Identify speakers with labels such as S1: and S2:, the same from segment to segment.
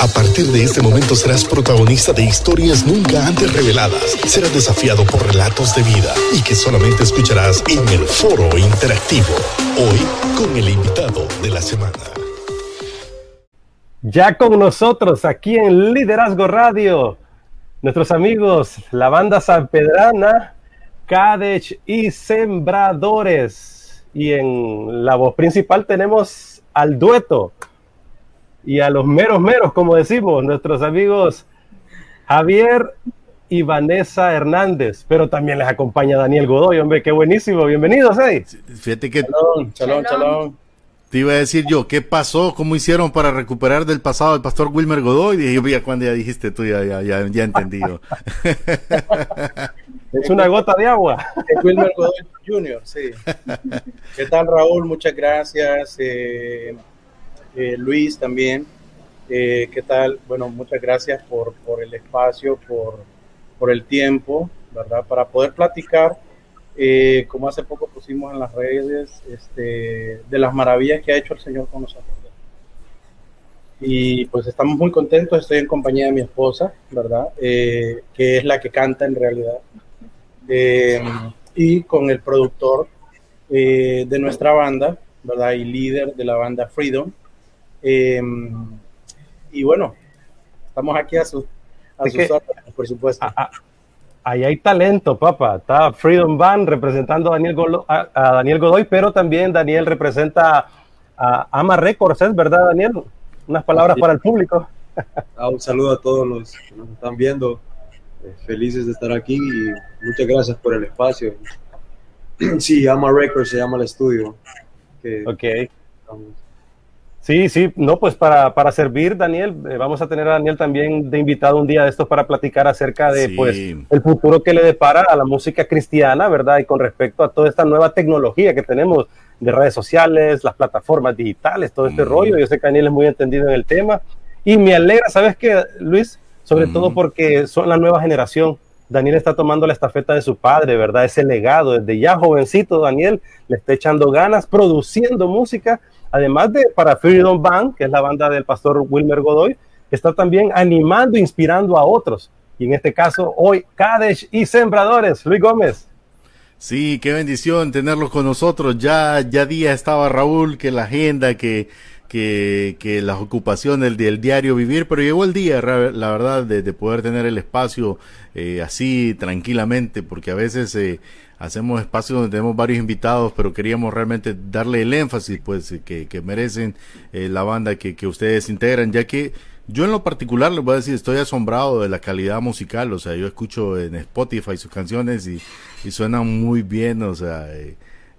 S1: A partir de este momento serás protagonista de historias nunca antes reveladas. Serás desafiado por relatos de vida y que solamente escucharás en el foro interactivo. Hoy con el invitado de la semana.
S2: Ya con nosotros aquí en Liderazgo Radio, nuestros amigos, la banda Sanpedrana, Cadech y Sembradores. Y en la voz principal tenemos al dueto y a los meros meros, como decimos, nuestros amigos Javier y Vanessa Hernández, pero también les acompaña Daniel Godoy, hombre, qué buenísimo, bienvenidos, ¿eh?
S3: Fíjate que...
S2: Chalón, chalón, chalón.
S3: Te iba a decir yo, ¿qué pasó? ¿Cómo hicieron para recuperar del pasado al pastor Wilmer Godoy? Y yo ya cuando ya dijiste tú, ya, ya, ya, yo.
S2: es una gota de agua.
S4: Es Wilmer Godoy Jr., sí. ¿Qué tal, Raúl? Muchas gracias. Eh, eh, Luis también. Eh, ¿Qué tal? Bueno, muchas gracias por, el espacio, por, por, el tiempo, ¿verdad? Para poder platicar, eh, como hace poco pusimos en las redes, este, de las maravillas que ha hecho el Señor con nosotros. Y pues estamos muy contentos, estoy en compañía de mi esposa, ¿verdad? que es la que canta en realidad. y con el productor de nuestra banda, ¿verdad? Y líder de la banda Freedom, Em, y bueno, estamos aquí a, sus por supuesto.
S2: ahí hay talento, papá. Está Freedom Band representando a Daniel, a, Daniel Godoy, pero también Daniel representa a Ama Records, ¿es verdad, Daniel? Unas palabras para el público.
S5: Ah, un saludo a todos los que nos están viendo. Eh, felices de estar aquí y muchas gracias por el espacio. Sí, Ama Records se llama el estudio.
S2: ok. Sí, sí, no, pues para, para servir, Daniel, eh, vamos a tener a Daniel también de invitado un día de estos para platicar acerca de pues el futuro que le depara a la música cristiana, ¿verdad? Y con respecto a toda esta nueva tecnología que tenemos de redes sociales, las plataformas digitales, todo este rollo. Yo sé que Daniel es muy entendido en el tema y me alegra, ¿sabes qué, Luis? Sobre todo porque son la nueva generación. Daniel está tomando la estafeta de su padre, ¿verdad? Ese legado, desde ya jovencito, Daniel le está echando ganas, produciendo música además de para Freedom Band, que es la banda del pastor Wilmer Godoy, está también animando, inspirando a otros. Y en este caso, hoy, Kadesh y Sembradores, Luis Gómez.
S3: Sí, qué bendición tenerlos con nosotros. Ya, ya día estaba Raúl, que la agenda, que, que, que las ocupaciones del, diario vivir, pero llegó el día, la verdad, de, poder tener el espacio eh, así tranquilamente, porque a veces eh, hacemos espacios donde tenemos varios invitados, pero queríamos realmente darle el énfasis pues que, que merecen eh, la banda que, que ustedes integran, ya que yo en lo particular les voy a decir, estoy asombrado de la calidad musical, o sea, yo escucho en Spotify sus canciones y, y suenan muy bien, o sea, eh,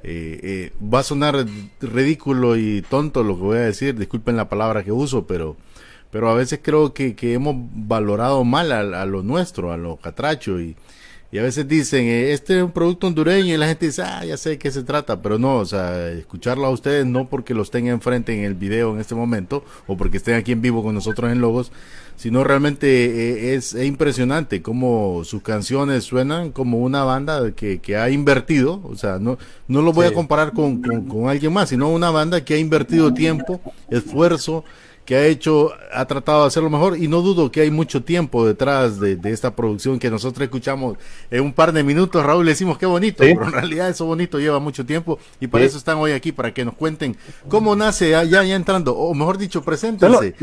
S3: eh, eh, va a sonar ridículo y tonto lo que voy a decir, disculpen la palabra que uso, pero, pero a veces creo que, que hemos valorado mal a, a lo nuestro, a lo catracho y, y a veces dicen, eh, este es un producto hondureño y la gente dice, ah, ya sé de qué se trata, pero no, o sea, escucharlo a ustedes no porque los tenga enfrente en el video en este momento o porque estén aquí en vivo con nosotros en Logos, sino realmente eh, es, impresionante cómo sus canciones suenan como una banda que, que ha invertido, o sea, no, no lo voy a comparar con, con, con alguien más, sino una banda que ha invertido tiempo, esfuerzo, que ha hecho, ha tratado de hacerlo mejor y no dudo que hay mucho tiempo detrás de, esta producción que nosotros escuchamos en un par de minutos. Raúl, le decimos qué bonito, pero en realidad eso bonito lleva mucho tiempo y por eso están hoy aquí, para que nos cuenten cómo nace ya, ya entrando, o mejor dicho, preséntense.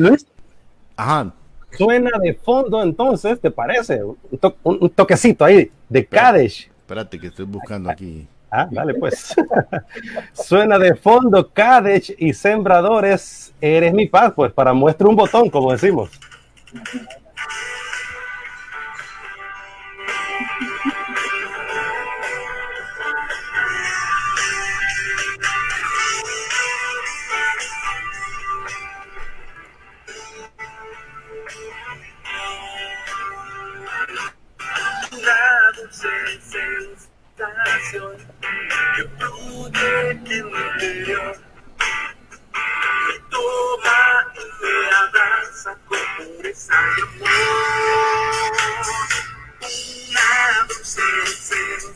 S2: Ajá. Suena de fondo entonces, ¿te parece? Un, toquecito ahí de Kadesh.
S3: Espérate que estoy buscando aquí.
S2: Ah, dale pues. Suena de fondo Kadech y Sembradores. Eres mi paz, pues para muestra un botón, como decimos.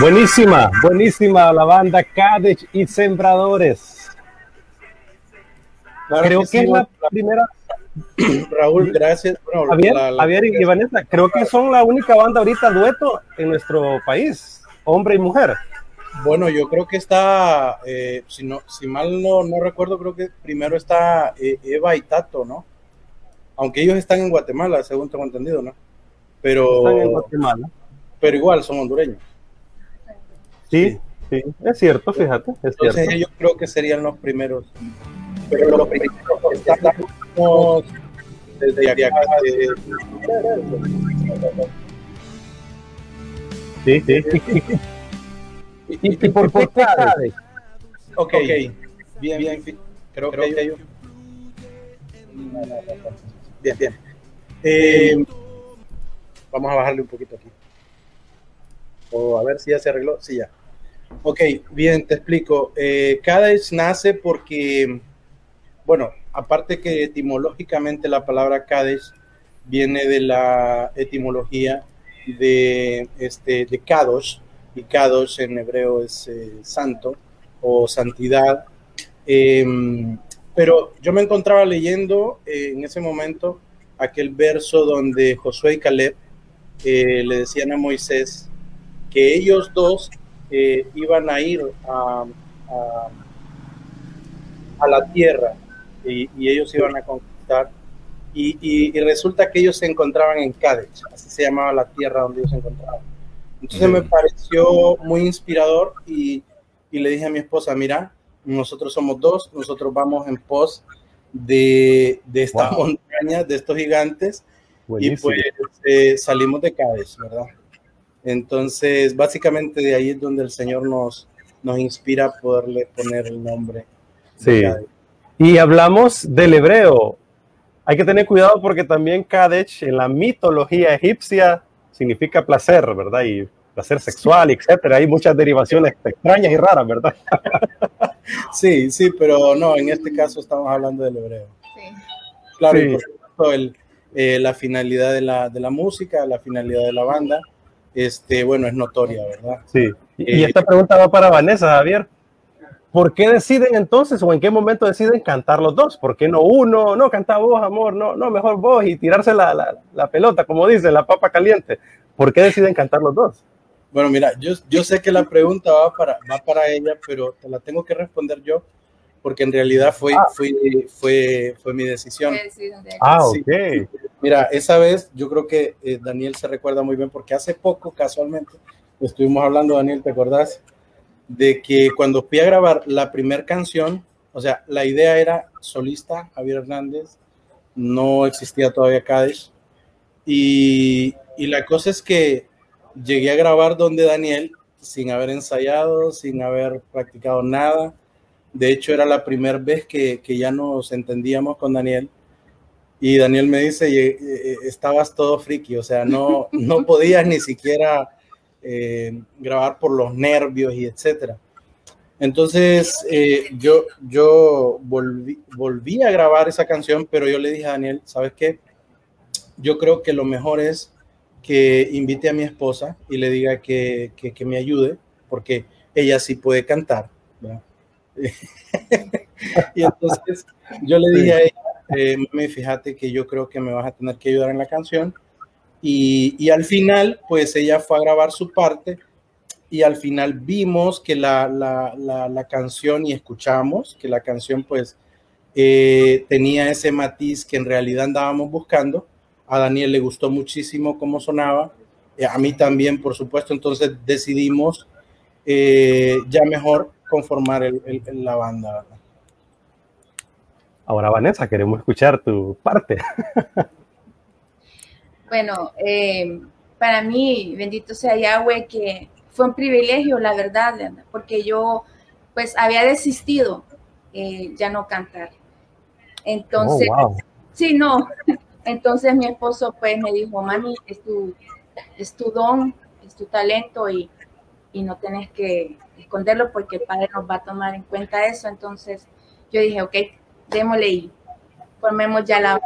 S2: Buenísima, buenísima la banda Cadech y Sembradores. creo que, es la primera.
S4: Raúl, gracias.
S2: Javier, y Vanessa, creo que son la única banda ahorita dueto en nuestro país, hombre y mujer.
S4: Bueno, yo creo que está, eh, si, no, si mal no, no recuerdo, creo que primero está eh, Eva y Tato, ¿no? Aunque ellos están en Guatemala, según tengo entendido, ¿no? Pero,
S2: están en Guatemala.
S4: Pero igual son hondureños.
S2: Sí, sí, es cierto, fíjate. Es
S4: Entonces
S2: cierto.
S4: yo creo que serían los primeros. Pero los primeros estamos desde acá. De...
S2: Sí, sí. ¿Y, y, por, por qué Cádiz?
S4: Ok, bien, bien. Creo, creo que hay un... Bien, bien. Eh, vamos a bajarle un poquito aquí. O a ver si ya se arregló. Sí, ya. Ok, bien, te explico. Eh, Cádiz nace porque, bueno, aparte que etimológicamente la palabra Cádiz viene de la etimología de, este, de Kadosh, y Kadosh en hebreo es eh, santo o santidad. Eh, pero yo me encontraba leyendo eh, en ese momento aquel verso donde Josué y Caleb eh, le decían a Moisés que ellos dos eh, iban a ir a, a, a la tierra y, y, ellos iban a conquistar. Y, y, y, resulta que ellos se encontraban en Cádiz, así se llamaba la tierra donde ellos se encontraban. Entonces me pareció muy inspirador y, le dije a mi esposa, mira, nosotros somos dos, nosotros vamos en pos de, de esta wow. montaña, de estos gigantes, Buenísimo. y pues eh, salimos de Cádiz, ¿verdad? Entonces, básicamente de ahí es donde el Señor nos, nos inspira a poderle poner el nombre.
S2: Sí. Y hablamos del hebreo. Hay que tener cuidado porque también Kadesh en la mitología egipcia significa placer, ¿verdad? Y placer sexual, etcétera. Hay muchas derivaciones extrañas y raras, ¿verdad?
S4: sí, sí, pero no, en este caso estamos hablando del hebreo. Sí. Claro, sí. y por supuesto, el, eh, la finalidad de la, de la música, la finalidad de la banda, este, bueno, es notoria, ¿verdad?
S2: Sí. Y, eh, esta pregunta va para Vanessa, Javier. ¿Por qué deciden entonces o en qué momento deciden cantar los dos? ¿Por qué no uno? No, canta vos, amor, no, no, mejor vos y tirarse la, la, la pelota, como dice, la papa caliente. ¿Por qué deciden cantar los dos?
S4: Bueno, mira, yo, yo sé que la pregunta va para, va para ella, pero te la tengo que responder yo, porque en realidad fue, ah. fue, fue, fue mi decisión.
S2: Ah, ok.
S4: Sí. Mira, esa vez yo creo que eh, Daniel se recuerda muy bien, porque hace poco, casualmente, estuvimos hablando, Daniel, ¿te acordás? De que cuando fui a grabar la primera canción, o sea, la idea era solista, Javier Hernández, no existía todavía Cádiz, y, y la cosa es que llegué a grabar donde Daniel sin haber ensayado, sin haber practicado nada. De hecho, era la primera vez que, que, ya nos entendíamos con Daniel. Y Daniel me dice, estabas todo friki, o sea, no, no podías ni siquiera eh, grabar por los nervios y etcétera. Entonces, eh, yo, yo volví, volví a grabar esa canción, pero yo le dije a Daniel, ¿sabes qué? Yo creo que lo mejor es que invite a mi esposa y le diga que, que, que me ayude, porque ella sí puede cantar. y entonces yo le dije a ella, eh, mami, fíjate que yo creo que me vas a tener que ayudar en la canción. Y, y, al final, pues ella fue a grabar su parte y al final vimos que la, la, la, canción y escuchamos que la canción pues eh, tenía ese matiz que en realidad andábamos buscando a Daniel le gustó muchísimo cómo sonaba, eh, a mí también, por supuesto, entonces decidimos eh, ya mejor conformar el, el, la banda.
S2: Ahora, Vanessa, queremos escuchar tu parte.
S6: bueno, eh, para mí, bendito sea Yahweh, que fue un privilegio, la verdad, porque yo pues había desistido eh, ya no cantar. Entonces,
S2: oh, wow.
S6: sí, no, entonces mi esposo pues me dijo, mami, es tu, es tu don, es tu talento y, y no tenés que, esconderlo porque el padre nos va a tomar en cuenta eso. Entonces yo dije, ok, démosle y formemos ya la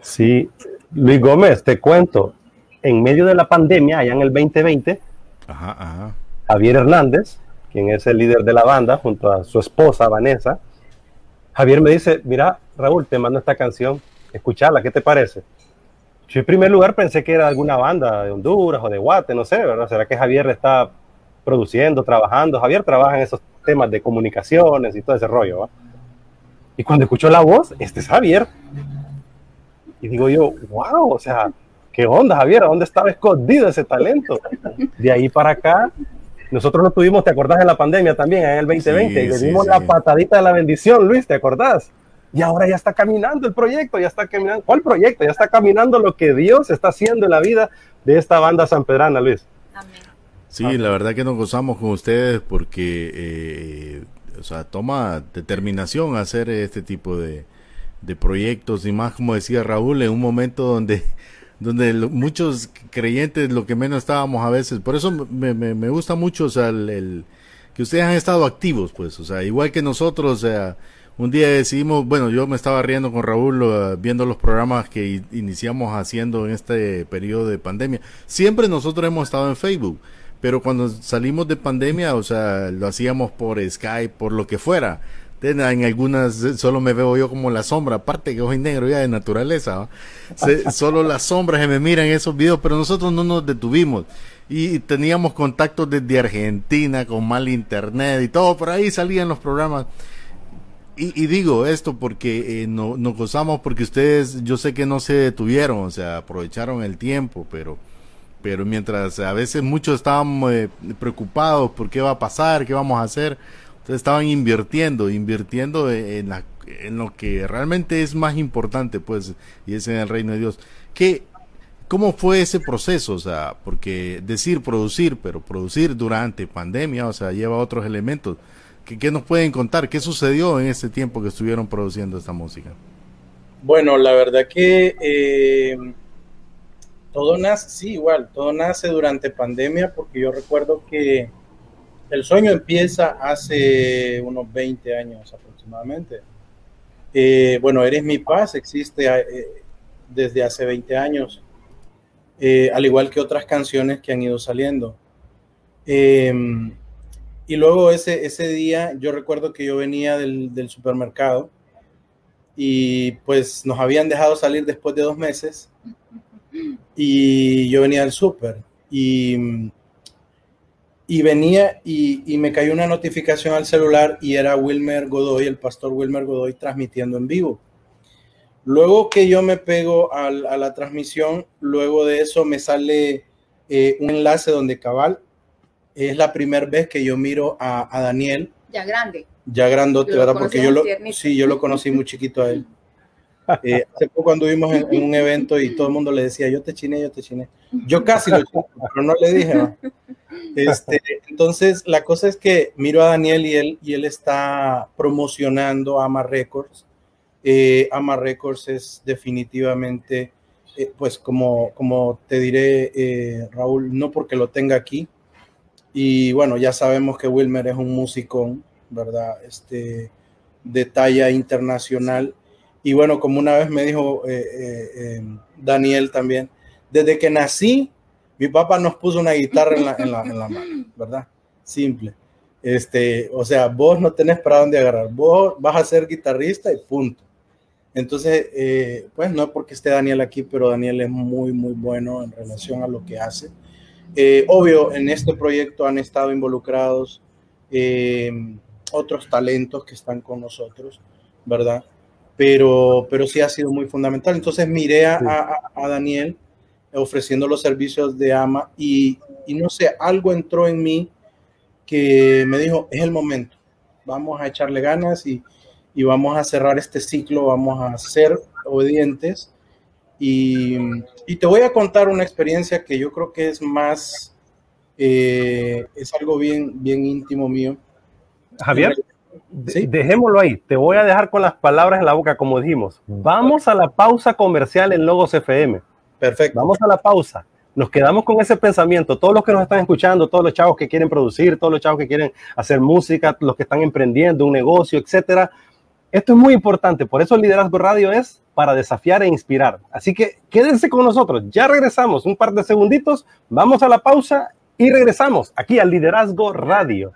S2: Sí, Luis Gómez, te cuento, en medio de la pandemia, allá en el 2020, Javier Hernández, quien es el líder de la banda, junto a su esposa Vanessa, Javier me dice, mira, Raúl, te mando esta canción, escuchala, ¿qué te parece? Yo en primer lugar pensé que era alguna banda de Honduras o de Guate, no sé, ¿verdad? ¿Será que Javier está produciendo, trabajando? Javier trabaja en esos temas de comunicaciones y todo ese rollo, Y cuando escucho la voz, este es Javier. Y digo yo, wow, o sea, ¿qué onda, Javier? ¿Dónde estaba escondido ese talento? De ahí para acá, nosotros no tuvimos, ¿te acordás de la pandemia también, en el 2020? le dimos la patadita de la bendición, Luis, ¿te acordás? Y ahora ya está caminando el proyecto, ya está caminando. ¿Cuál proyecto? Ya está caminando lo que Dios está haciendo en la vida de esta banda sanpedrana, Luis.
S3: Amén. Sí, la verdad que nos gozamos con ustedes porque, eh, o sea, toma determinación hacer este tipo de, proyectos y más, como decía Raúl, en un momento donde donde muchos creyentes lo que menos estábamos a veces. Por eso me, me, gusta mucho, o sea, el, que ustedes han estado activos, pues, o sea, igual que nosotros, o sea, un día decidimos, bueno, yo me estaba riendo con Raúl uh, viendo los programas que iniciamos haciendo en este periodo de pandemia. Siempre nosotros hemos estado en Facebook, pero cuando salimos de pandemia, o sea, lo hacíamos por Skype, por lo que fuera. En algunas solo me veo yo como la sombra, aparte que soy negro ya de naturaleza. solo las sombras que me miran en esos videos, pero nosotros no nos detuvimos y teníamos contactos desde Argentina con mal internet y todo, por ahí salían los programas. Y, digo esto porque eh, no, nos gozamos porque ustedes, yo sé que no se detuvieron, o sea, aprovecharon el tiempo, pero, pero mientras a veces muchos estaban eh, preocupados por qué va a pasar, qué vamos a hacer, ustedes estaban invirtiendo, invirtiendo en, la, en lo que realmente es más importante, pues, y es en el reino de Dios. ¿Qué, ¿Cómo fue ese proceso? O sea, porque decir producir, pero producir durante pandemia, o sea, lleva otros elementos. ¿Qué, nos pueden contar? ¿Qué sucedió en ese tiempo que estuvieron produciendo esta música?
S4: Bueno, la verdad que eh, todo nace, sí, igual, todo nace durante pandemia porque yo recuerdo que el sueño empieza hace unos 20 años aproximadamente. Eh, bueno, Eres mi paz existe eh, desde hace 20 años, al igual que otras canciones que han ido saliendo. Y luego ese, ese día yo recuerdo que yo venía del, del supermercado y pues nos habían dejado salir después de dos meses y yo venía del súper y, y venía y, y, me cayó una notificación al celular y era Wilmer Godoy, el pastor Wilmer Godoy transmitiendo en vivo. Luego que yo me pego a, a la transmisión, luego de eso me sale eh, un enlace donde cabal es la primera vez que yo miro a, Daniel.
S6: Ya grande.
S4: Ya grandote, ¿verdad? Porque yo lo, sí, yo lo conocí muy chiquito a él. Eh, hace poco anduvimos en, en, un evento y todo el mundo le decía, yo te chiné, yo te chiné. Yo casi lo chiné, pero no le dije. Este, entonces, la cosa es que miro a Daniel y él, y él está promocionando Ama Records. Eh, Ama Records es definitivamente, eh, pues como, como te diré, Raúl, no porque lo tenga aquí, y bueno, ya sabemos que Wilmer es un músico, ¿verdad? Este, de talla internacional. Y bueno, como una vez me dijo eh, eh, eh, Daniel también, desde que nací, mi papá nos puso una guitarra en la, en la, en la mano, ¿verdad? Simple. Este, o sea, vos no tenés para dónde agarrar, vos vas a ser guitarrista y punto. Entonces, pues no es porque esté Daniel aquí, pero Daniel es muy, muy bueno en relación a lo que hace. Eh, obvio, en este proyecto han estado involucrados eh, otros talentos que están con nosotros, ¿verdad? Pero, pero sí ha sido muy fundamental. Entonces miré a, a, Daniel ofreciendo los servicios de AMA y, y, no sé, algo entró en mí que me dijo, es el momento, vamos a echarle ganas y, y vamos a cerrar este ciclo, vamos a ser obedientes y, te voy a contar una experiencia que yo creo que es más, eh, es algo bien, bien íntimo mío.
S2: Javier, dejémoslo ahí. Te voy a dejar con las palabras en la boca, como dijimos. Vamos a la pausa comercial en Logos FM.
S4: Perfecto.
S2: Vamos a la pausa. nos quedamos con ese pensamiento, todos los que nos están escuchando, todos los chavos que quieren producir, todos los chavos que quieren hacer música, los que están emprendiendo un negocio, etcétera. Esto es muy importante, por eso el Liderazgo Radio es para desafiar e inspirar. Así que quédense con nosotros, ya regresamos, un par de segunditos, vamos a la pausa y regresamos aquí al Liderazgo Radio.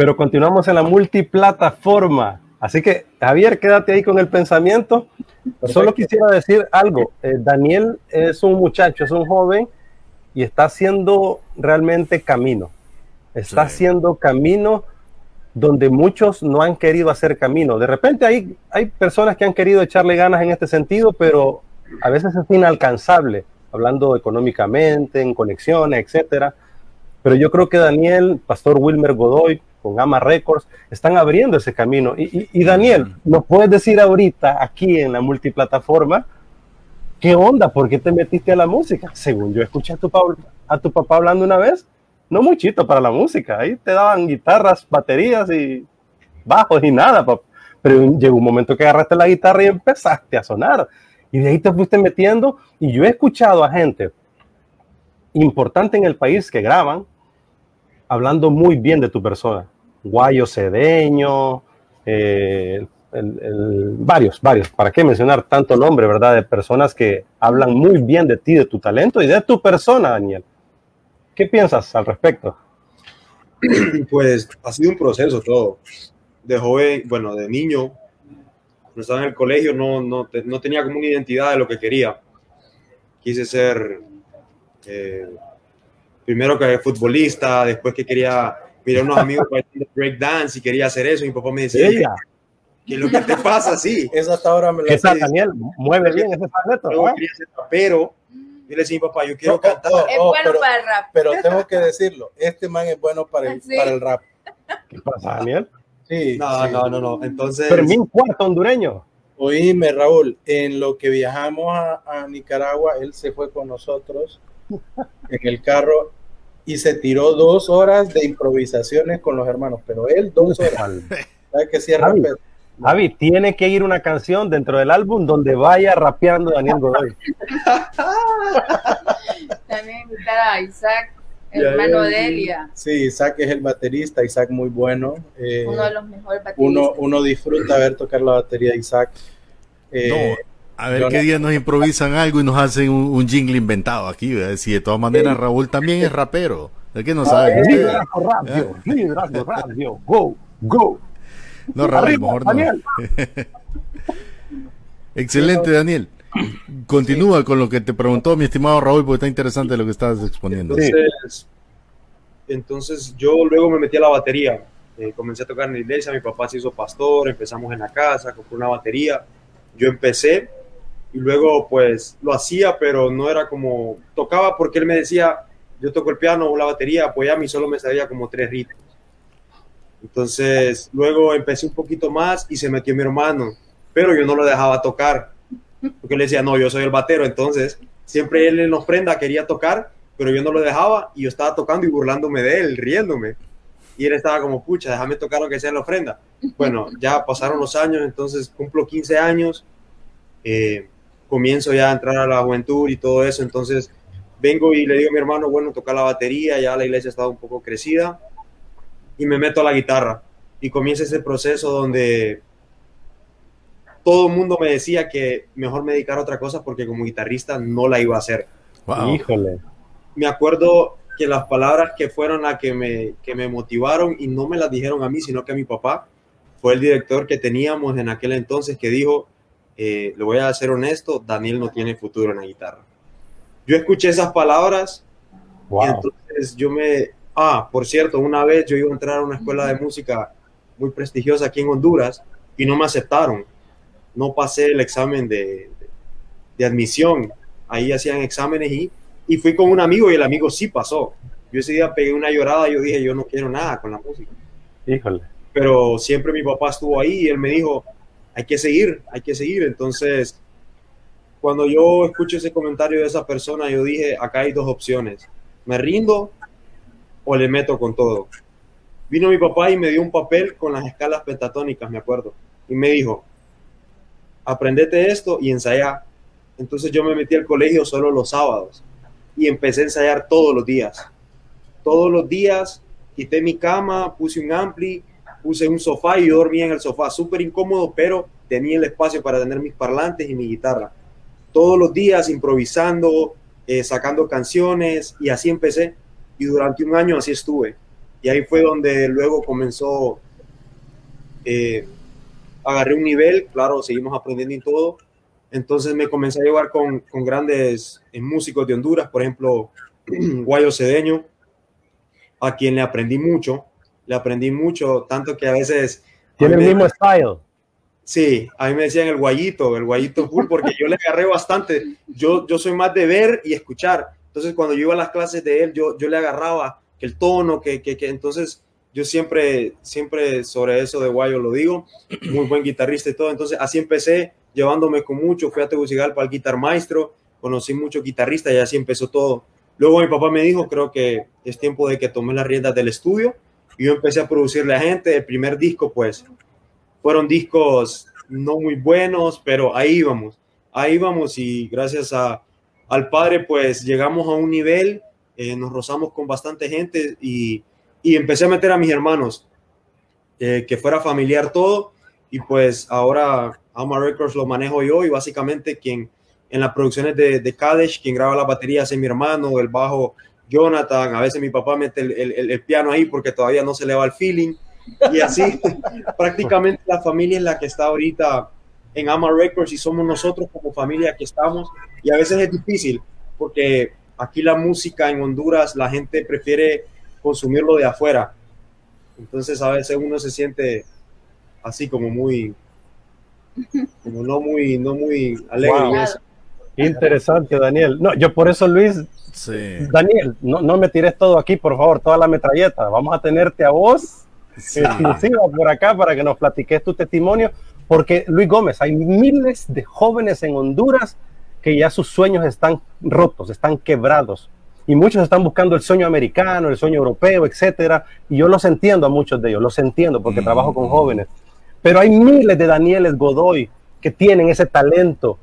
S2: Pero continuamos en la multiplataforma. Así que, Javier, quédate ahí con el pensamiento. Solo quisiera decir algo. Eh, Daniel es un muchacho, es un joven y está haciendo realmente camino. Está haciendo camino donde muchos no han querido hacer camino. De repente hay, hay personas que han querido echarle ganas en este sentido, pero a veces es inalcanzable, hablando económicamente, en conexiones, etcétera. Pero yo creo que Daniel, Pastor Wilmer Godoy, con Ama Records, están abriendo ese camino. Y, Daniel, ¿nos puedes decir ahorita aquí en la multiplataforma qué onda? ¿Por qué te metiste a la música? Según yo escuché a tu, a tu papá hablando una vez, no muchito para la música, ahí te daban guitarras, baterías y bajos y nada, pero llegó un momento que agarraste la guitarra y empezaste a sonar. Y de ahí te fuiste metiendo. Y yo he escuchado a gente importante en el país que graban hablando muy bien de tu persona. Guayo Cedeño, eh, varios, varios. ¿Para qué mencionar tanto nombre, verdad? De personas que hablan muy bien de ti, de tu talento y de tu persona, Daniel. ¿Qué piensas al respecto?
S5: Pues ha sido un proceso todo. De joven, bueno, de niño, cuando estaba en el colegio, no, no, no tenía como una identidad de lo que quería. Quise ser eh, primero que futbolista, después que quería mirar unos amigos break breakdance y quería hacer eso. Y mi papá me decía, ¿qué es lo que te pasa? Sí.
S2: Esa hasta ahora me lo Esa, Daniel, mueve bien ese talento.
S5: Yo quería ser rapero. Yo le decía, papá, yo quiero cantar.
S6: es bueno pero, para el rap.
S4: Pero tengo que decirlo, este man es bueno para el, para el rap.
S2: ¿Qué pasa, Daniel?
S5: Sí. No, no, no, no. Entonces.
S2: Fermín Cuarto, hondureño.
S4: Oíme, Raúl, en lo que viajamos a, a Nicaragua, él se fue con nosotros en el carro y se tiró dos horas de improvisaciones con los hermanos, pero él dos horas. ¿Sabes que cierra
S2: Javi, tiene que ir una canción dentro del álbum donde vaya rapeando Daniel Godoy.
S6: También invitar a Isaac, hermano de Elia.
S4: Sí, Isaac es el baterista, Isaac muy bueno.
S6: Eh, uno de los mejores bateristas.
S4: Uno, uno disfruta ver tocar la batería de Isaac.
S3: Eh, a ver qué día nos improvisan algo y nos hacen un, jingle inventado aquí. Si de todas maneras Raúl también es rapero. ¿De qué no sabe?
S2: Liderazgo radio, liderazgo radio, go, go.
S3: No, Raúl, mejor no. Excelente, Daniel. Continúa con lo que te preguntó mi estimado Raúl, porque está interesante lo que estás exponiendo.
S5: Entonces, entonces yo luego me metí a la batería. Eh, comencé a tocar en la iglesia, mi papá se hizo pastor, empezamos en la casa, compré una batería. Yo empecé y luego pues lo hacía, pero no era como, tocaba porque él me decía, yo toco el piano o la batería, pues a mí solo me sabía como tres ritmos. Entonces luego empecé un poquito más y se metió mi hermano, pero yo no lo dejaba tocar, porque él decía, no, yo soy el batero, entonces siempre él en ofrenda quería tocar, pero yo no lo dejaba y yo estaba tocando y burlándome de él, riéndome. Y él estaba como, pucha, déjame tocar lo que sea en la ofrenda. Bueno, ya pasaron los años, entonces cumplo 15 años. Eh, comienzo ya a entrar a la juventud y todo eso, entonces vengo y le digo a mi hermano, bueno, toca la batería, ya la iglesia estaba un poco crecida, y me meto a la guitarra. Y comienza ese proceso donde todo el mundo me decía que mejor me dedicara a otra cosa porque como guitarrista no la iba a hacer.
S2: Híjole.
S5: Me acuerdo que las palabras que fueron las que me, que me motivaron y no me las dijeron a mí, sino que a mi papá, fue el director que teníamos en aquel entonces que dijo, eh, le voy a ser honesto, Daniel no tiene futuro en la guitarra. Yo escuché esas palabras y entonces yo me... Ah, por cierto, una vez yo iba a entrar a una escuela de música muy prestigiosa aquí en Honduras y no me aceptaron. No pasé el examen de, de, admisión. Ahí hacían exámenes y, y fui con un amigo y el amigo sí pasó. Yo ese día pegué una llorada y yo dije, yo no quiero nada con la música.
S2: Híjole.
S5: Pero siempre mi papá estuvo ahí y él me dijo, hay que seguir, hay que seguir. Entonces, cuando yo escucho ese comentario de esa persona, yo dije, acá hay dos opciones, me rindo o le meto con todo. Vino mi papá y me dio un papel con las escalas pentatónicas, me acuerdo, y me dijo, aprendete esto y ensaya. Entonces yo me metí al colegio solo los sábados y empecé a ensayar todos los días. Todos los días quité mi cama, puse un ampli, puse un sofá y yo dormía en el sofá, súper incómodo, pero tenía el espacio para tener mis parlantes y mi guitarra. Todos los días improvisando, eh, sacando canciones y así empecé. Y durante un año así estuve. Y ahí fue donde luego comenzó, eh, agarré un nivel, claro, seguimos aprendiendo y todo. Entonces me comencé a llevar con, con grandes eh, músicos de Honduras, por ejemplo, Guayo Cedeño, a quien le aprendí mucho, le aprendí mucho, tanto que a veces...
S2: Tiene el mismo style.
S5: Sí, a mí me decían el guayito, el guayito full, porque yo le agarré bastante. Yo, yo soy más de ver y escuchar. Entonces, cuando yo iba a las clases de él, yo, yo le agarraba que el tono, que, que, que entonces yo siempre, siempre sobre eso de Guayo lo digo, muy buen guitarrista y todo. Entonces, así empecé, llevándome con mucho. Fui a Tegucigalpa al guitar maestro, conocí mucho guitarrista y así empezó todo. Luego mi papá me dijo, creo que es tiempo de que tome las riendas del estudio y yo empecé a producirle a gente. El primer disco, pues, fueron discos no muy buenos, pero ahí íbamos, ahí íbamos y gracias a, al padre, pues, llegamos a un nivel, eh, nos rozamos con bastante gente y, y, empecé a meter a mis hermanos, eh, que fuera familiar todo y pues ahora Ama Records lo manejo yo y básicamente quien en las producciones de, de Kadesh, quien graba la batería es mi hermano, el bajo Jonathan, a veces mi papá mete el, el, el, piano ahí porque todavía no se le va el feeling. Y así prácticamente la familia es la que está ahorita en Ama Records y somos nosotros como familia que estamos. Y a veces es difícil porque aquí la música en Honduras la gente prefiere consumirlo de afuera. Entonces a veces uno se siente así como muy, como no muy, no muy alegre.
S2: Wow. Interesante, Daniel. No, yo por eso, Luis, sí. Daniel, no, no, me tires todo aquí, por favor, toda la metralleta. Vamos a tenerte a vos sí. exclusiva por acá para que nos platiques tu testimonio, porque Luis Gómez, hay miles de jóvenes en Honduras que ya sus sueños están rotos, están quebrados. Y muchos están buscando el sueño americano, el sueño europeo, etcétera. Y yo los entiendo a muchos de ellos, los entiendo porque mm. trabajo con jóvenes. Pero hay miles de Danieles Godoy que tienen ese talento,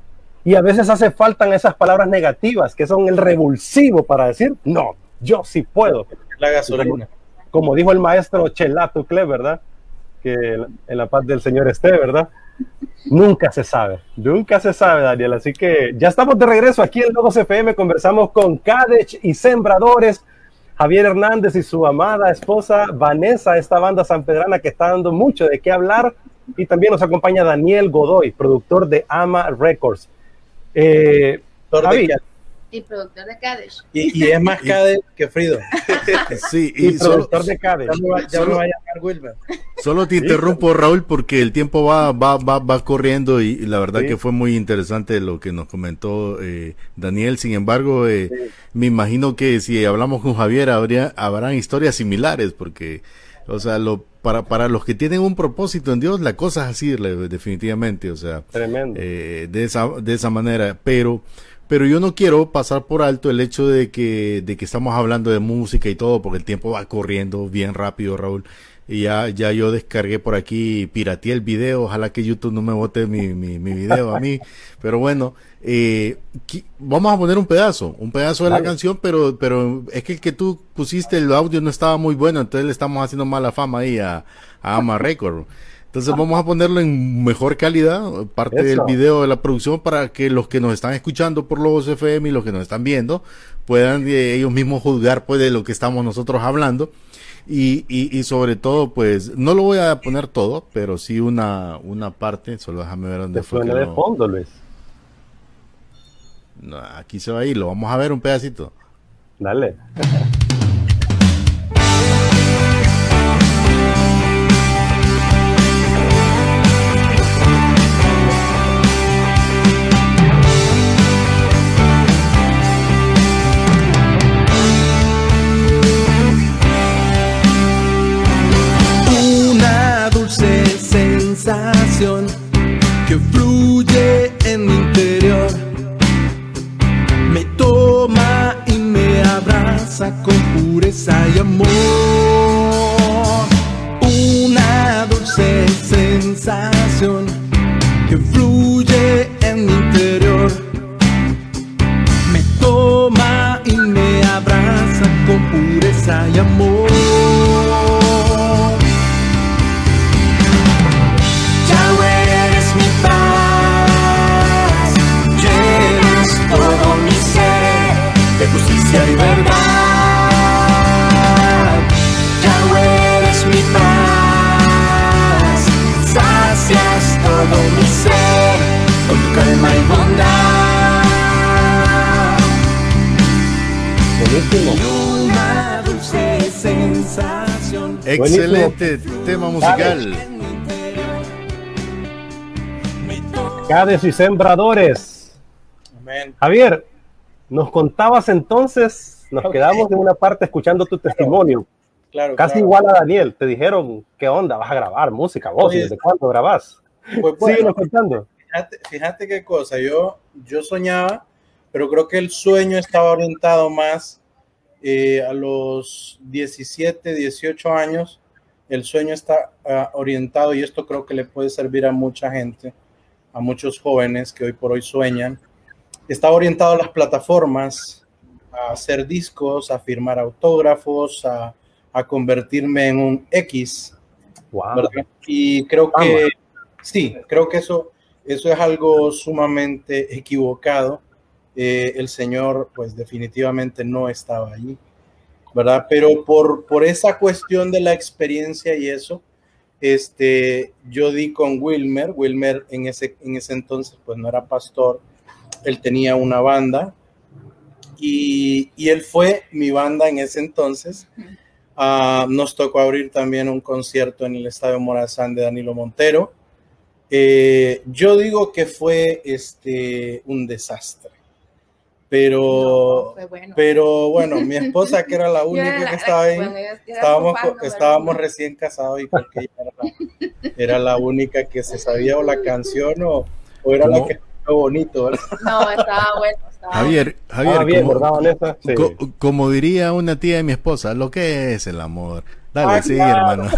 S2: y a veces hace falta esas palabras negativas que son el revulsivo para decir, no, yo sí puedo.
S4: La gasolina.
S2: Como, como dijo el maestro Chelato Cle, ¿verdad? Que en la paz del Señor esté, ¿verdad? Nunca se sabe, nunca se sabe, Daniel. Así que ya estamos de regreso aquí en Logos FM. Conversamos con Cadech y Sembradores, Javier Hernández y su amada esposa Vanessa, esta banda sanpedrana que está dando mucho de qué hablar. Y también nos acompaña Daniel Godoy, productor de Ama Records. Eh,
S6: Javi, y productor de Kadesh.
S4: Y, y, es más Kadesh que Frido.
S3: Sí, y,
S2: y productor de Kadesh.
S4: Ya, me va, a llamar Wilber.
S3: Solo te interrumpo, Raúl, porque el tiempo va, va, va, va corriendo y, la verdad sí. que fue muy interesante lo que nos comentó eh, Daniel. Sin embargo, eh, sí. me imagino que si hablamos con Javier, habría, habrán historias similares, porque, o sea, lo para, para los que tienen un propósito en Dios, la cosa es así, definitivamente, o sea,
S2: Tremendo.
S3: Eh, de, esa, de esa manera, pero, pero yo no quiero pasar por alto el hecho de que, de que estamos hablando de música y todo, porque el tiempo va corriendo bien rápido, Raúl. Y ya, ya yo descargué por aquí, pirateé el video, ojalá que YouTube no me bote mi, mi, mi video a mí, pero bueno, eh, vamos a poner un pedazo, un pedazo de vale. la canción, pero, pero es que el que tú pusiste el audio no estaba muy bueno, entonces le estamos haciendo mala fama ahí a, a Ama Record. Entonces vamos a ponerlo en mejor calidad, parte Eso. del video de la producción, para que los que nos están escuchando por los FM y los que nos están viendo puedan eh, ellos mismos juzgar pues de lo que estamos nosotros hablando. Y, y, y, sobre todo, pues, no lo voy a poner todo, pero sí una, una parte, solo déjame ver dónde fue.
S2: Que
S3: de
S2: no... fondo, Luis.
S3: No, aquí se va a ir, lo vamos a ver un pedacito.
S2: Dale.
S7: sensación
S2: Buenísimo.
S7: Y una dulce sensación.
S3: Excelente tema musical.
S2: Cades y sembradores.
S4: Amén.
S2: Javier, nos contabas entonces, nos quedamos en una parte escuchando tu testimonio,
S4: Claro,
S2: casi
S4: claro.
S2: igual a Daniel. Te dijeron, ¿qué onda? ¿Vas a grabar música vos?
S4: Oye,
S2: ¿Desde cuándo grabás?
S4: Pues bueno,
S2: Síguenos contando.
S4: fíjate, fíjate qué cosa, yo, yo soñaba, pero creo que el sueño estaba orientado más eh, a los 17, 18 años. El sueño está ah, orientado y esto creo que le puede servir a mucha gente, a muchos jóvenes que hoy por hoy sueñan. Está orientado a las plataformas, a hacer discos, a firmar autógrafos, a, a convertirme en un X.
S2: Wow.
S4: Y creo que sí, creo que eso, eso es algo sumamente equivocado. Eh, el Señor, pues definitivamente no estaba allí, ¿verdad? Pero por, por esa cuestión de la experiencia y eso, este, yo di con Wilmer. Wilmer en ese, en ese entonces, pues no era pastor, él tenía una banda y, y él fue mi banda en ese entonces. Ah, nos tocó abrir también un concierto en el Estadio Morazán de Danilo Montero. Eh, yo digo que fue este, un desastre, pero,
S6: No, fue bueno.
S4: pero bueno, mi esposa que era la única
S6: era la-
S4: que estaba ahí,
S6: bueno,
S4: estábamos,
S6: ocupando, ¿verdad?
S4: estábamos recién casados y creo que ella era la, era la única que se sabía o la canción o, o era la
S3: ¿Cómo?
S4: que fue bonito, ¿verdad?
S6: No, estaba bueno. Estaba
S3: Javier, Javier,
S2: Ah, bien,
S3: como,
S2: ¿verdad? Sí.
S3: co- como diría una tía de mi esposa, lo que es el amor. Dale,
S4: Ah,
S3: sí,
S4: claro,
S3: hermano.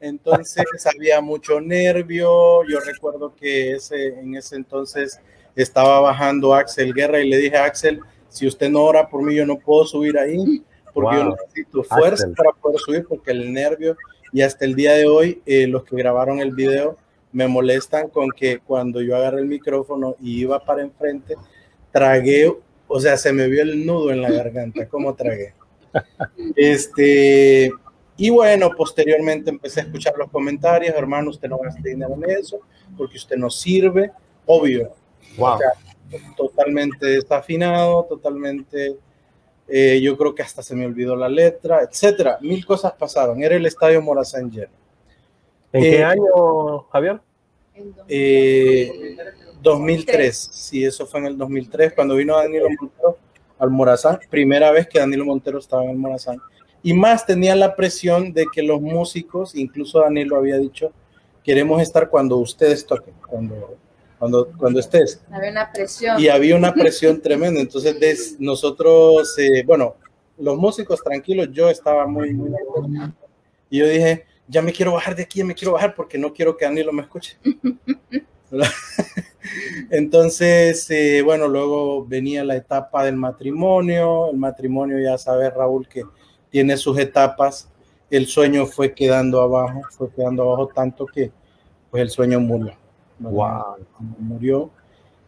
S4: Entonces había mucho nervio. Yo recuerdo que ese, en ese entonces estaba bajando Axel Guerra y le dije Axel, si usted no ora por mí, yo no puedo subir ahí porque yo
S2: Wow.
S4: necesito fuerza
S2: Axel.
S4: para poder subir porque el nervio y hasta el día de hoy eh, los que grabaron el video me molestan con que cuando yo agarré el micrófono y iba para enfrente, tragué, o sea, se me vio el nudo en la garganta, ¿cómo tragué? Este, y bueno, posteriormente empecé a escuchar los comentarios, hermano, usted no gaste dinero en eso, porque usted no sirve, obvio,
S2: Wow.
S4: o sea, totalmente desafinado, totalmente, eh, yo creo que hasta se me olvidó la letra, etcétera, mil cosas pasaron, era el estadio Morazán lleno.
S2: ¿En
S4: eh,
S2: qué año, Javier?
S6: En dos-
S4: Eh, 2003, sí, eso fue en el 2003, cuando vino Danilo Montero al Morazán, primera vez que Danilo Montero estaba en el Morazán. Y más tenía la presión de que los músicos, incluso Danilo había dicho, queremos estar cuando ustedes toquen, cuando, cuando, cuando estés.
S6: Había una presión.
S4: Y había una presión tremenda. Entonces, des- nosotros, eh, bueno, los músicos tranquilos, yo estaba muy, muy nervioso. Y yo dije, ya me quiero bajar de aquí, ya me quiero bajar porque no quiero que Danilo me escuche. Entonces, eh, bueno, luego venía la etapa del matrimonio. El matrimonio, ya sabes, Raúl, que tiene sus etapas. El sueño fue quedando abajo, fue quedando abajo tanto que pues el sueño murió.
S2: Wow.
S4: Murió.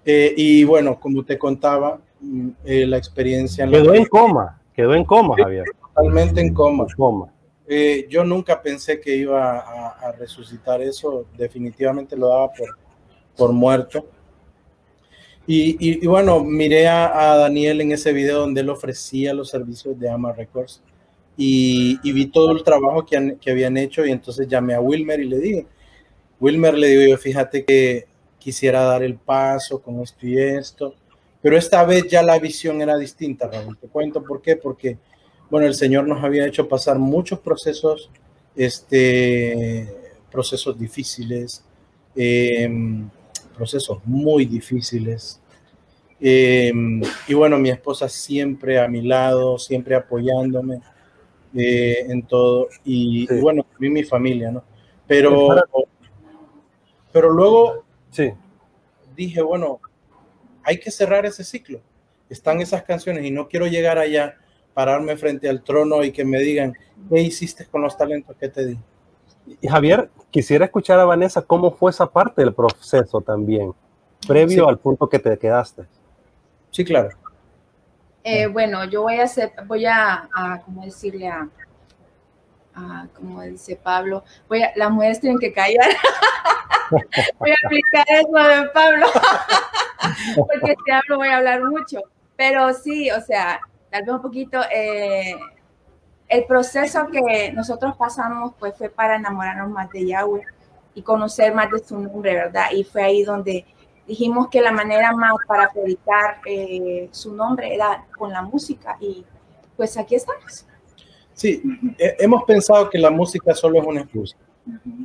S4: Eh, y bueno, como te contaba, mm, eh, la experiencia en la-
S2: Quedó en coma, quedó en coma, Javier.
S4: totalmente en coma.
S2: En coma.
S4: Eh, yo nunca pensé que iba a, a resucitar eso, definitivamente lo daba por, por muerto. Y, y- y bueno, miré a, a Daniel en ese video donde él ofrecía los servicios de Ama Records y, y vi todo el trabajo que, han- que habían hecho y entonces llamé a Wilmer y le dije, Wilmer le digo yo, fíjate que quisiera dar el paso con esto y esto, pero esta vez ya la visión era distinta, Raúl. Te cuento por qué, porque bueno, el Señor nos había hecho pasar muchos procesos, este, procesos difíciles, eh, procesos muy difíciles. Eh, y bueno, mi esposa siempre a mi lado, siempre apoyándome eh, en todo. Y,
S2: Sí.
S4: y bueno, también mi familia, ¿no? Pero, pero luego
S2: Sí.
S4: dije, bueno, hay que cerrar ese ciclo. Están esas canciones y no quiero llegar allá pararme frente al trono y que me digan, ¿qué hiciste con los talentos que te di?
S2: Y Javier, quisiera escuchar a Vanessa cómo fue esa parte del proceso también, previo
S4: Sí.
S2: al punto que te quedaste.
S4: Sí, claro.
S6: Eh, bueno, yo voy a hacer, voy a, a ¿cómo decirle a, a, como dice Pablo, voy a, las mujeres tienen que callar. voy a aplicar eso de Pablo, porque si hablo voy a hablar mucho. Pero sí, o sea, tal vez un poquito, eh, el proceso que nosotros pasamos pues fue para enamorarnos más de Yahweh y conocer más de su nombre, ¿verdad? Y fue ahí donde dijimos que la manera más para predicar eh, su nombre era con la música y pues aquí estamos.
S4: Sí, he- hemos pensado que la música solo es una excusa,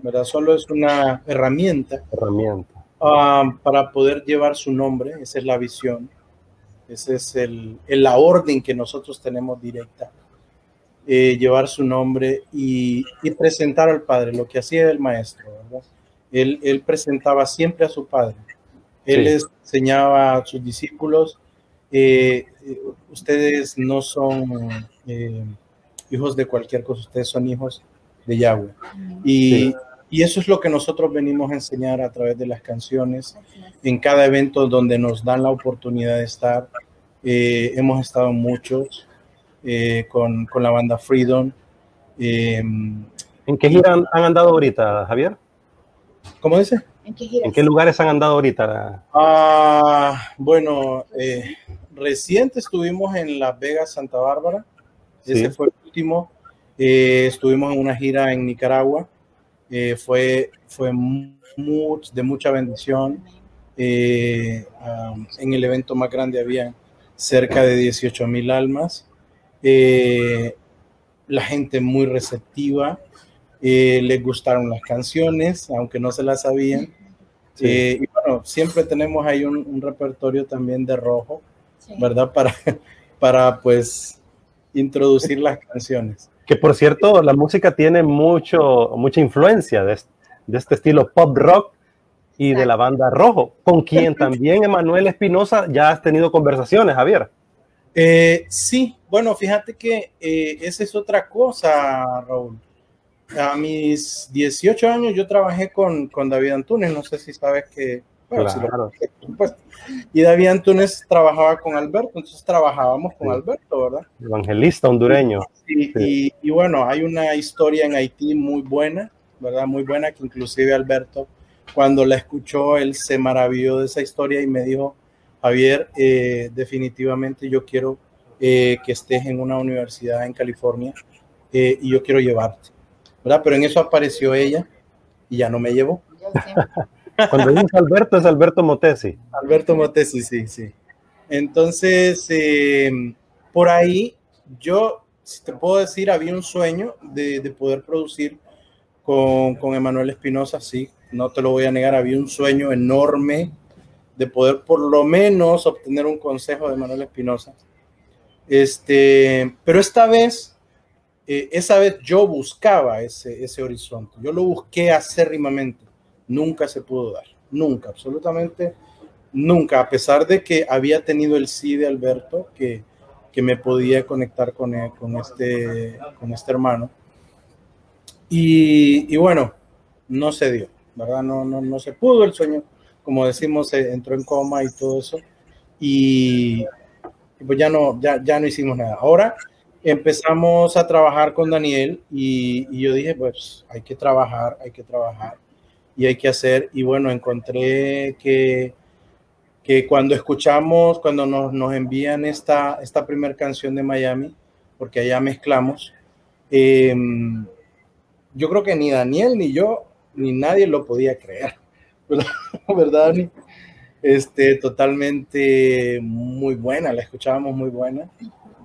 S4: ¿verdad? Solo es una herramienta
S2: Herramienta.
S4: ah, para poder llevar su nombre, esa es la visión, esa es el, el- la orden que nosotros tenemos directa, eh, llevar su nombre y, y presentar al Padre, lo que hacía el maestro, ¿verdad? Él, él presentaba siempre a su Padre, él
S2: Sí.
S4: les enseñaba a sus discípulos, eh, eh, ustedes no son eh, hijos de cualquier cosa, ustedes son hijos de Yahweh. Y,
S2: Sí.
S4: y eso es lo que nosotros venimos a enseñar a través de las canciones, en cada evento donde nos dan la oportunidad de estar. Eh, hemos estado muchos eh, con, con la banda Freedom. Eh,
S2: ¿En qué gira han, han andado ahorita, Javier?
S4: ¿Cómo dice?
S6: ¿En qué giras?
S2: ¿En qué lugares han andado ahorita?
S4: Ah, bueno, eh, reciente estuvimos en Las Vegas, Santa Bárbara. Ese
S2: Sí.
S4: fue el último. Eh, estuvimos en una gira en Nicaragua. Eh, fue fue de mucha bendición. Eh, um, en el evento más grande había cerca de 18 mil almas. Eh, la gente muy receptiva. Eh, les gustaron las canciones, aunque no se las sabían.
S2: Sí.
S4: Eh, y bueno, siempre tenemos ahí un, un repertorio también de rojo,
S6: Sí.
S4: ¿verdad? Para, para pues introducir las canciones.
S2: Que por cierto, la música tiene mucho, mucha influencia de, est- de este estilo pop rock y de la banda Rojo, con quien también Emanuel Espinosa ya has tenido conversaciones, Javier.
S4: Eh, sí, bueno, fíjate que eh, esa es otra cosa, Raúl. A mis 18 años yo trabajé con, con David Antunes, no sé si sabes que... bueno, si lo-
S2: Claro.
S4: supuesto. Y David Antunes trabajaba con Alberto, entonces trabajábamos con
S2: Sí.
S4: Alberto, ¿verdad?
S2: Evangelista hondureño.
S4: Sí, Y, y bueno, hay una historia en Haití muy buena, ¿verdad? Muy buena, que inclusive Alberto, cuando la escuchó, él se maravilló de esa historia y me dijo, Javier, eh, definitivamente yo quiero eh, que estés en una universidad en California eh, y yo quiero llevarte, ¿verdad? Pero en eso apareció ella y ya no me llevó.
S2: Cuando dices Alberto, es Alberto Motesi.
S4: Alberto Motesi, sí, sí. Entonces, eh, por ahí, yo, si te puedo decir, había un sueño de, de poder producir con, con Emanuel Espinosa, sí, no te lo voy a negar, había un sueño enorme de poder por lo menos obtener un consejo de Emanuel Espinosa. Este, pero esta vez, eh, esa vez yo buscaba ese, ese horizonte, yo lo busqué acérrimamente, nunca se pudo dar, nunca, absolutamente nunca, a pesar de que había tenido el sí de Alberto, que, que me podía conectar con, con, este, con este hermano. Y, y bueno, no se dio, ¿verdad? No, no, no se pudo el sueño, como decimos, se entró en coma y todo eso. Y, y pues ya no, ya, ya no hicimos nada. Ahora empezamos a trabajar con Daniel y yo dije, pues hay que trabajar, hay que trabajar y hay que hacer. Y bueno, encontré que, que cuando escuchamos, cuando nos, nos envían esta, esta primera canción de Miami, porque allá mezclamos, eh, yo creo que ni Daniel, ni yo, ni nadie lo podía creer, ¿verdad? ¿verdad Dani? Este, totalmente muy buena, la escuchábamos muy buena.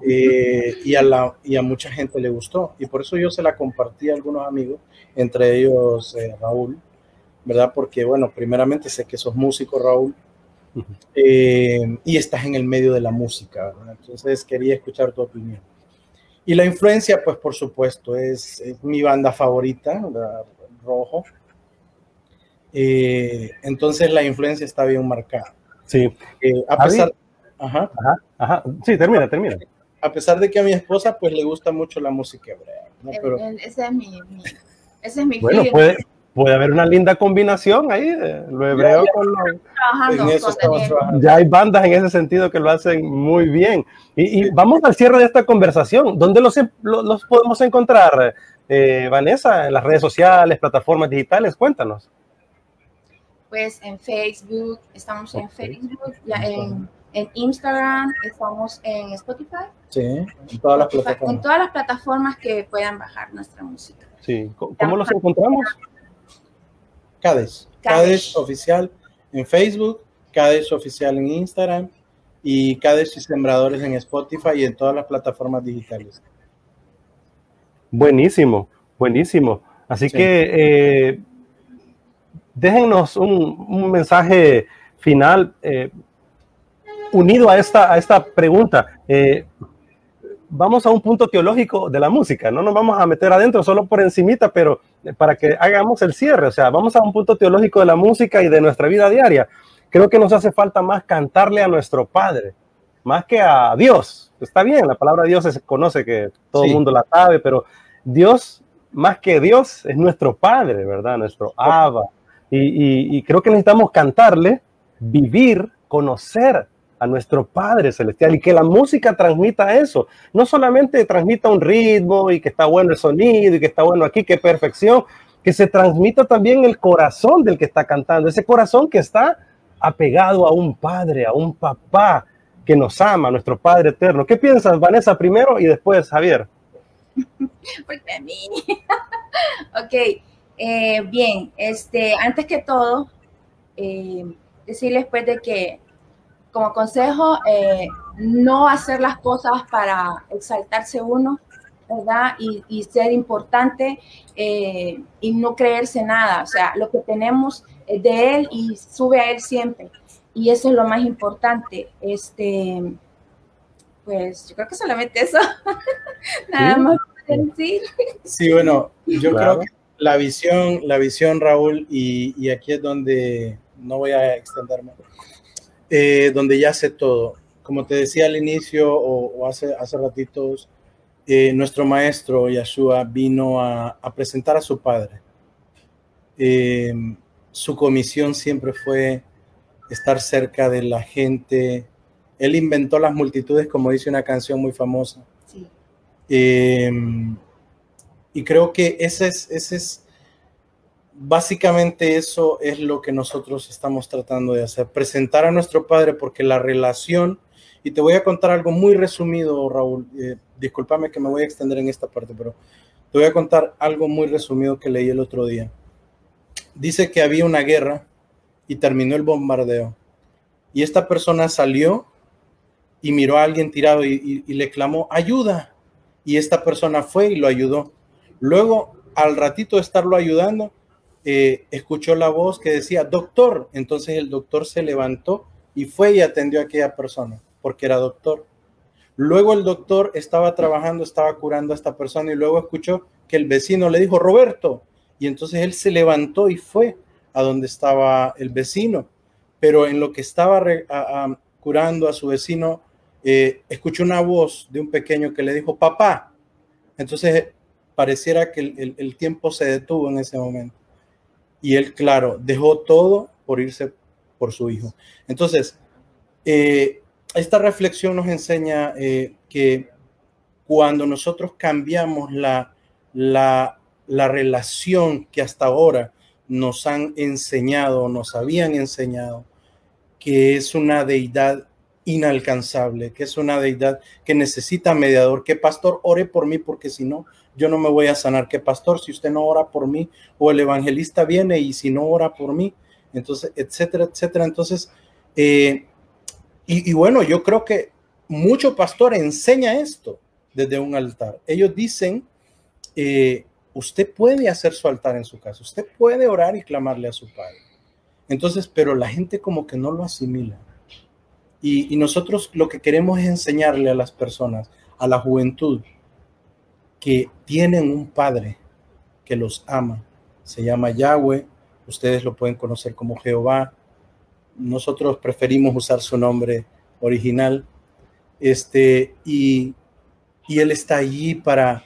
S4: eh, y, a la, y a mucha gente le gustó. Y por eso yo se la compartí a algunos amigos, entre ellos eh, Raúl, ¿verdad? Porque, bueno, primeramente sé que sos músico, Raúl, eh, y estás en el medio de la música, ¿verdad? Entonces quería escuchar tu opinión. Y la influencia, pues por supuesto, es, es mi banda favorita, ¿verdad? Rojo. Eh, entonces la influencia está bien marcada.
S2: Sí,
S4: Eh, a pesar, ajá,
S2: ajá, ajá. Sí, termina, termina.
S4: a pesar de que a mi esposa pues le gusta mucho la música hebrea. ¿no? Pero,
S6: ese es mi, mi ese es mi
S2: bueno, puede, puede haber una linda combinación ahí, de lo hebreo
S4: Ya, ya.
S2: con lo,
S4: en eso
S6: con
S4: estamos
S6: Daniel.
S4: trabajando.
S2: Ya hay bandas en ese sentido que lo hacen muy bien. Y, y vamos al cierre de esta conversación. ¿Dónde los, lo- los podemos encontrar, eh, Vanessa? ¿En las redes sociales, plataformas digitales? Cuéntanos.
S6: Pues en Facebook, estamos en
S2: Ok.
S6: Facebook, ya en, en Instagram, estamos en Spotify,
S4: Sí, en todas las
S6: en
S4: plataformas.
S6: todas las plataformas que puedan bajar nuestra música.
S2: Sí. ¿Cómo cómo los encontramos?
S4: Cades.
S6: Cades.
S4: Oficial en Facebook, Cades oficial en Instagram y Cades y Sembradores en Spotify y en todas las plataformas digitales.
S2: Buenísimo, buenísimo. Así
S4: Sí.
S2: que eh, déjennos un, un mensaje final eh, unido a esta, a esta pregunta. Eh, vamos a un punto teológico de la música, no nos vamos a meter adentro solo por encimita, pero para que hagamos el cierre, o sea, vamos a un punto teológico de la música y de nuestra vida diaria. Creo que nos hace falta más cantarle a nuestro Padre, más que a Dios. Está bien, la palabra Dios se conoce que todo el
S4: Sí.
S2: mundo la sabe, pero Dios, más que Dios, es nuestro Padre, ¿verdad? Nuestro Abba. Y, y- y creo que necesitamos cantarle, vivir, conocer a nuestro Padre Celestial y que la música transmita eso. No solamente transmita un ritmo y que está bueno el sonido y que está bueno aquí, qué perfección, que se transmita también el corazón del que está cantando, ese corazón que está apegado a un Padre, a un papá que nos ama, nuestro Padre eterno. ¿Qué piensas, Vanessa, primero y después, Javier?
S6: Porque a mí. ok, eh, bien, este, antes que todo, eh, decirles pues de que como consejo, eh, no hacer las cosas para exaltarse uno, ¿verdad? Y, y ser importante eh, y no creerse nada. O sea, lo que tenemos es de Él y sube a Él siempre. Y eso es lo más importante. Este, pues yo creo que solamente eso. Nada
S2: Sí.
S6: más decir.
S4: Sí, bueno, yo
S2: Claro.
S4: creo que la visión, la visión, Raúl, y, y aquí es donde no voy a extenderme, eh, donde ya sé todo. Como te decía al inicio o, o hace, hace ratitos, eh, nuestro maestro Yeshua vino a, a presentar a su padre. Eh, su comisión siempre fue estar cerca de la gente. Él inventó las multitudes, como dice una canción muy famosa.
S6: Sí.
S4: Eh, y creo que ese es, ese es, básicamente eso es lo que nosotros estamos tratando de hacer, presentar a nuestro Padre, porque la relación, y te voy a contar algo muy resumido, Raúl, eh, discúlpame que me voy a extender en esta parte, pero te voy a contar algo muy resumido que leí el otro día. Dice que había una guerra y terminó el bombardeo. Y esta persona salió y miró a alguien tirado y, y- y le clamó, ayuda. Y esta persona fue y lo ayudó. Luego, al ratito de estarlo ayudando, eh, escuchó la voz que decía, doctor. Entonces el doctor se levantó y fue y atendió a aquella persona, porque era doctor. Luego el doctor estaba trabajando, estaba curando a esta persona y luego escuchó que el vecino le dijo, Roberto. Y entonces él se levantó y fue a donde estaba el vecino. Pero en lo que estaba curando a su vecino, eh, escuchó una voz de un pequeño que le dijo, papá. Entonces pareciera que el tiempo se detuvo en ese momento. Y él, claro, dejó todo por irse por su hijo. Entonces, eh, esta reflexión nos enseña eh, que cuando nosotros cambiamos la, la, la relación que hasta ahora nos han enseñado, nos habían enseñado, que es una deidad inalcanzable, que es una deidad que necesita mediador, que pastor ore por mí porque si no, yo no me voy a sanar, que pastor, si usted no ora por mí, o el evangelista viene y si no ora por mí, entonces, etcétera, etcétera. Entonces, eh, y, bueno, yo creo que mucho pastor enseña esto desde un altar. Ellos dicen, eh, usted puede hacer su altar en su casa, usted puede orar y clamarle a su padre. Entonces, pero la gente como que no lo asimila. Y nosotros lo que queremos es enseñarle a las personas, a la juventud, que tienen un padre que los ama. Se llama Yahweh, ustedes lo pueden conocer como Jehová. Nosotros preferimos usar su nombre original. Este, y, y Él está allí para,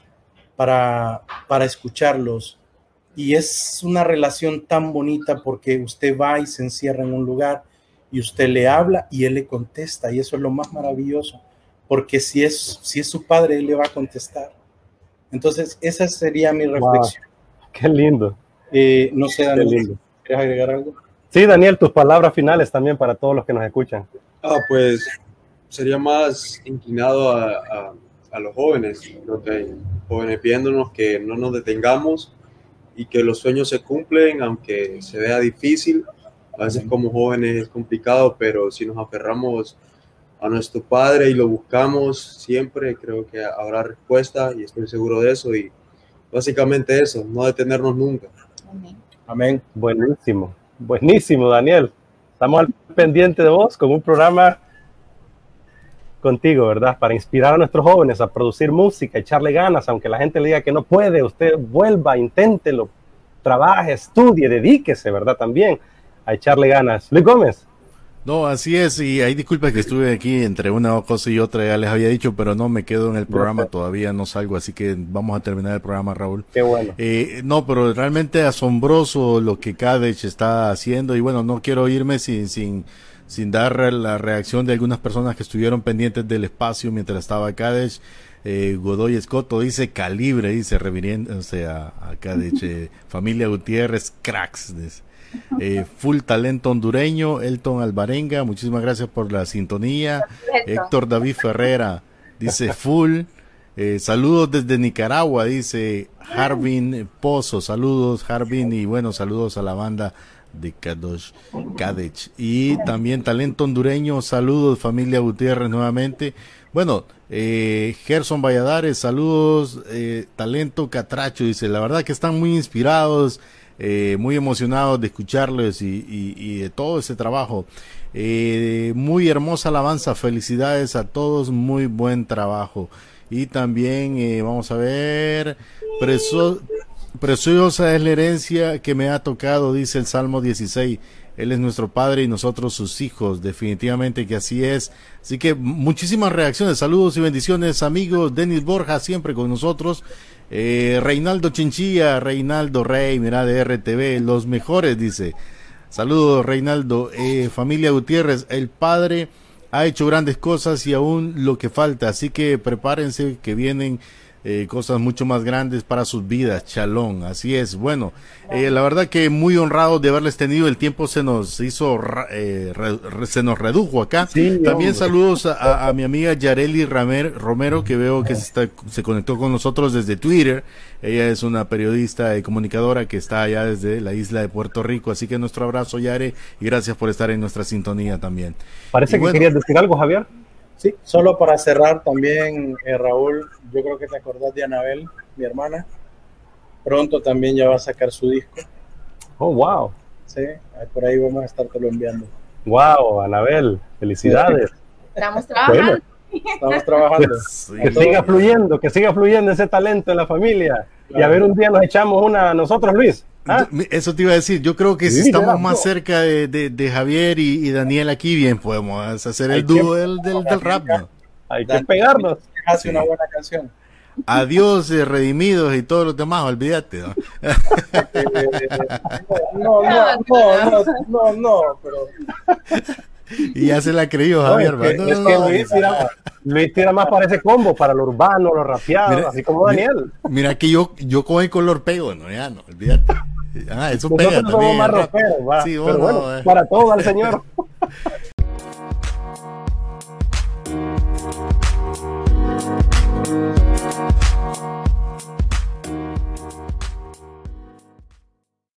S4: para, para escucharlos. Y es una relación tan bonita porque usted va y se encierra en un lugar y usted le habla y Él le contesta. Y eso es lo más maravilloso, porque si es, si es su padre, Él le va a contestar. Entonces, esa sería mi reflexión.
S2: Qué lindo.
S4: Eh, no sé, Daniel, ¿quieres agregar algo?
S2: Sí, Daniel, tus palabras finales también para todos los que nos escuchan.
S5: Ah, pues sería más inclinado a, a, a los jóvenes, creo que jóvenes viéndonos que no nos detengamos y que los sueños se cumplen, aunque se vea difícil. A veces como jóvenes es complicado, pero si nos aferramos a nuestro Padre y lo buscamos siempre, creo que habrá respuesta y estoy seguro de eso. Y básicamente eso, no detenernos nunca.
S6: Amén.
S2: Amén. Buenísimo, buenísimo, Daniel. Estamos al pendiente de vos con un programa contigo, ¿verdad? Para inspirar a nuestros jóvenes a producir música, echarle ganas, aunque la gente le diga que no puede, usted vuelva, inténtelo, trabaje, estudie, dedíquese, ¿verdad? También a echarle ganas. Luis Gómez.
S3: No, así es, y hay disculpas que estuve aquí entre una cosa y otra, ya les había dicho, pero no me quedo en el programa, todavía no salgo, así que vamos a terminar el programa, Raúl.
S2: Qué bueno.
S3: Eh, no, pero realmente asombroso lo que Cadech está haciendo, y bueno, no quiero irme sin, sin, sin dar la reacción de algunas personas que estuvieron pendientes del espacio mientras estaba Cadech. Eh, Godoy Escoto dice calibre, dice, refiriéndose a, a eh, familia Gutiérrez, cracks, dice. Eh, full talento hondureño, Elton Alvarenga, muchísimas gracias por la sintonía. Héctor David Ferrera dice full. Eh, saludos desde Nicaragua, dice Harvin Pozo. Saludos, Harvin, y bueno, saludos a la banda de Kadosh Kadech. Y también talento hondureño, saludos, familia Gutiérrez nuevamente. Bueno, eh, Gerson Valladares, saludos, eh, talento Catracho, dice, la verdad que están muy inspirados eh, muy emocionados de escucharles y, de todo ese trabajo. Eh, muy hermosa alabanza, felicidades a todos, muy buen trabajo. Y también eh, vamos a ver, preciosa es la herencia que me ha tocado, dice el Salmo 16. Él es nuestro Padre y nosotros sus hijos. Definitivamente que así es. Así que muchísimas reacciones. Saludos y bendiciones, amigos. Denis Borja siempre con nosotros. Eh, Reinaldo Chinchilla, Reinaldo Rey, mira de RTV, los mejores, dice. Saludos, Reinaldo. Eh, familia Gutiérrez, el padre ha hecho grandes cosas y aún lo que falta, así que prepárense que vienen eh, cosas mucho más grandes para sus vidas, Chalón, así es. Bueno, eh, la verdad que muy honrado de haberles tenido, el tiempo se nos hizo, eh, re, se nos redujo acá.
S2: Sí,
S3: También
S2: hombre.
S3: saludos a, a, mi amiga Yareli Ramer, Romero, que veo que se, está, se conectó con nosotros desde Twitter. Ella es una periodista y comunicadora que está allá desde la isla de Puerto Rico, así que nuestro abrazo, Yare, y gracias por estar en nuestra sintonía también.
S2: Parece
S3: Y
S2: que
S3: bueno,
S2: querías decir algo, Javier.
S4: Sí, solo para cerrar también, eh, Raúl, yo creo que te acordás de Anabel, mi hermana. Pronto también ya va a sacar su disco.
S2: Oh, wow.
S4: Sí, por ahí vamos a estar te lo enviando.
S2: Wow, Anabel, felicidades.
S6: Estamos trabajando.
S2: Bueno,
S4: Estamos trabajando.
S3: Sí.
S2: que siga fluyendo, que siga fluyendo ese talento en la familia. Y a ver, un día nos echamos una nosotros, Luis. ¿Ah?
S3: Eso te iba a decir, yo creo que si estamos más
S2: no.
S3: cerca de, de, de Javier y, y Daniel aquí, bien podemos hacer el dúo del, del, del rap. ¿no?
S2: Hay que pegarnos.
S4: Hace
S3: Sí.
S4: una buena canción.
S3: Adiós, eh, redimidos y todos los demás, olvídate. ¿no?
S4: No, no, no, no, no, no, pero
S3: Y ya se la creyó
S2: No,
S3: Javier.
S2: es
S3: ¿va?
S2: que,
S3: No,
S2: es
S3: no,
S2: que
S3: no.
S2: Luis, tira, Luis tira más para ese combo, para lo urbano, lo rapeado,
S3: Mira,
S2: así como
S3: mira,
S2: Daniel.
S3: Mira que yo, yo con el color pego, no, ya no, olvídate. Ah, eso
S2: Nosotros pega no
S3: somos
S2: Pero bueno,
S3: eh.
S2: para todo al señor.